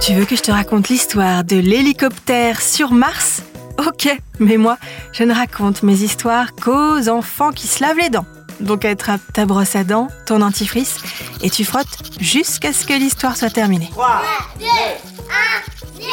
Tu veux que je te raconte l'histoire de l'hélicoptère sur Mars? Ok, mais moi, je ne raconte mes histoires qu'aux enfants qui se lavent les dents. Donc attrape ta brosse à dents, ton dentifrice, et tu frottes jusqu'à ce que l'histoire soit terminée. 3, 2, 1, 0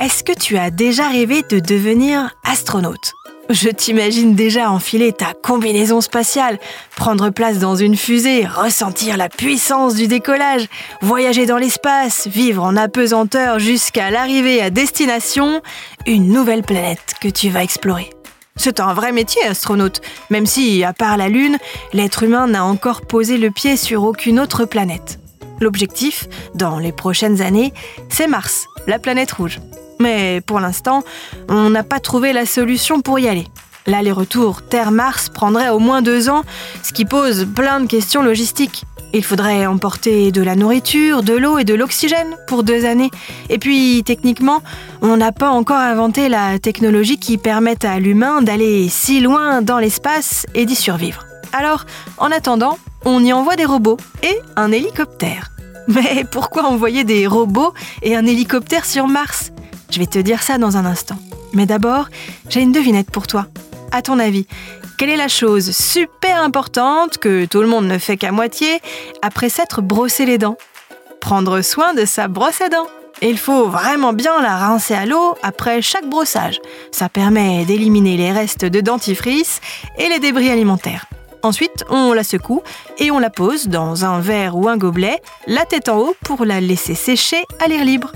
Est-ce que tu as déjà rêvé de devenir astronaute? Je t'imagine déjà enfiler ta combinaison spatiale, prendre place dans une fusée, ressentir la puissance du décollage, voyager dans l'espace, vivre en apesanteur jusqu'à l'arrivée à destination, une nouvelle planète que tu vas explorer. C'est un vrai métier, astronaute, même si, à part la Lune, l'être humain n'a encore posé le pied sur aucune autre planète. L'objectif, dans les prochaines années, c'est Mars, la planète rouge. Mais pour l'instant, on n'a pas trouvé la solution pour y aller. L'aller-retour Terre-Mars prendrait au moins deux ans, ce qui pose plein de questions logistiques. Il faudrait emporter de la nourriture, de l'eau et de l'oxygène pour deux années. Et puis, techniquement, on n'a pas encore inventé la technologie qui permette à l'humain d'aller si loin dans l'espace et d'y survivre. Alors, en attendant, on y envoie des robots et un hélicoptère. Mais pourquoi envoyer des robots et un hélicoptère sur Mars? Je vais te dire ça dans un instant. Mais d'abord, j'ai une devinette pour toi. À ton avis, quelle est la chose super importante que tout le monde ne fait qu'à moitié après s'être brossé les dents? Prendre soin de sa brosse à dents. il faut vraiment bien la rincer à l'eau après chaque brossage. Ça permet d'éliminer les restes de dentifrice et les débris alimentaires. Ensuite, on la secoue et on la pose dans un verre ou un gobelet, la tête en haut pour la laisser sécher à l'air libre.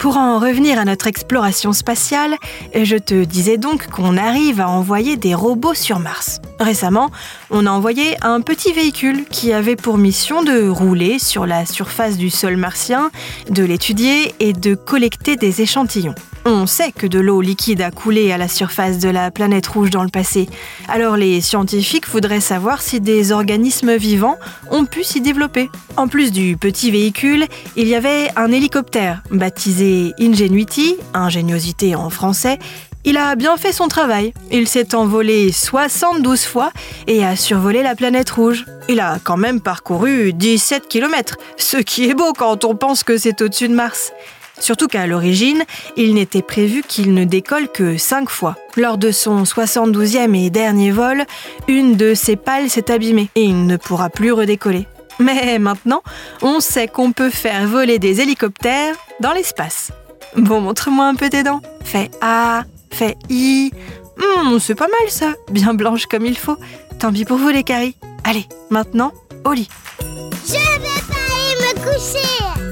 Pour en revenir à notre exploration spatiale, je te disais donc qu'on arrive à envoyer des robots sur Mars. Récemment, on a envoyé un petit véhicule qui avait pour mission de rouler sur la surface du sol martien, de l'étudier et de collecter des échantillons. On sait que de l'eau liquide a coulé à la surface de la planète rouge dans le passé. Alors les scientifiques voudraient savoir si des organismes vivants ont pu s'y développer. En plus du petit véhicule, il y avait un hélicoptère baptisé Ingenuity, ingéniosité en français. Il a bien fait son travail. Il s'est envolé 72 fois et a survolé la planète rouge. Il a quand même parcouru 17 km, ce qui est beau quand on pense que c'est au-dessus de Mars. Surtout qu'à l'origine, il n'était prévu qu'il ne décolle que 5 fois. Lors de son 72e et dernier vol, une de ses pales s'est abîmée et il ne pourra plus redécoller. Mais maintenant, on sait qu'on peut faire voler des hélicoptères dans l'espace. Bon, montre-moi un peu tes dents. Fais A, fais I. Hmm, c'est pas mal ça, bien blanche comme il faut. Tant pis pour vous les caries. Allez, maintenant, au lit. Je vais pas aller me coucher.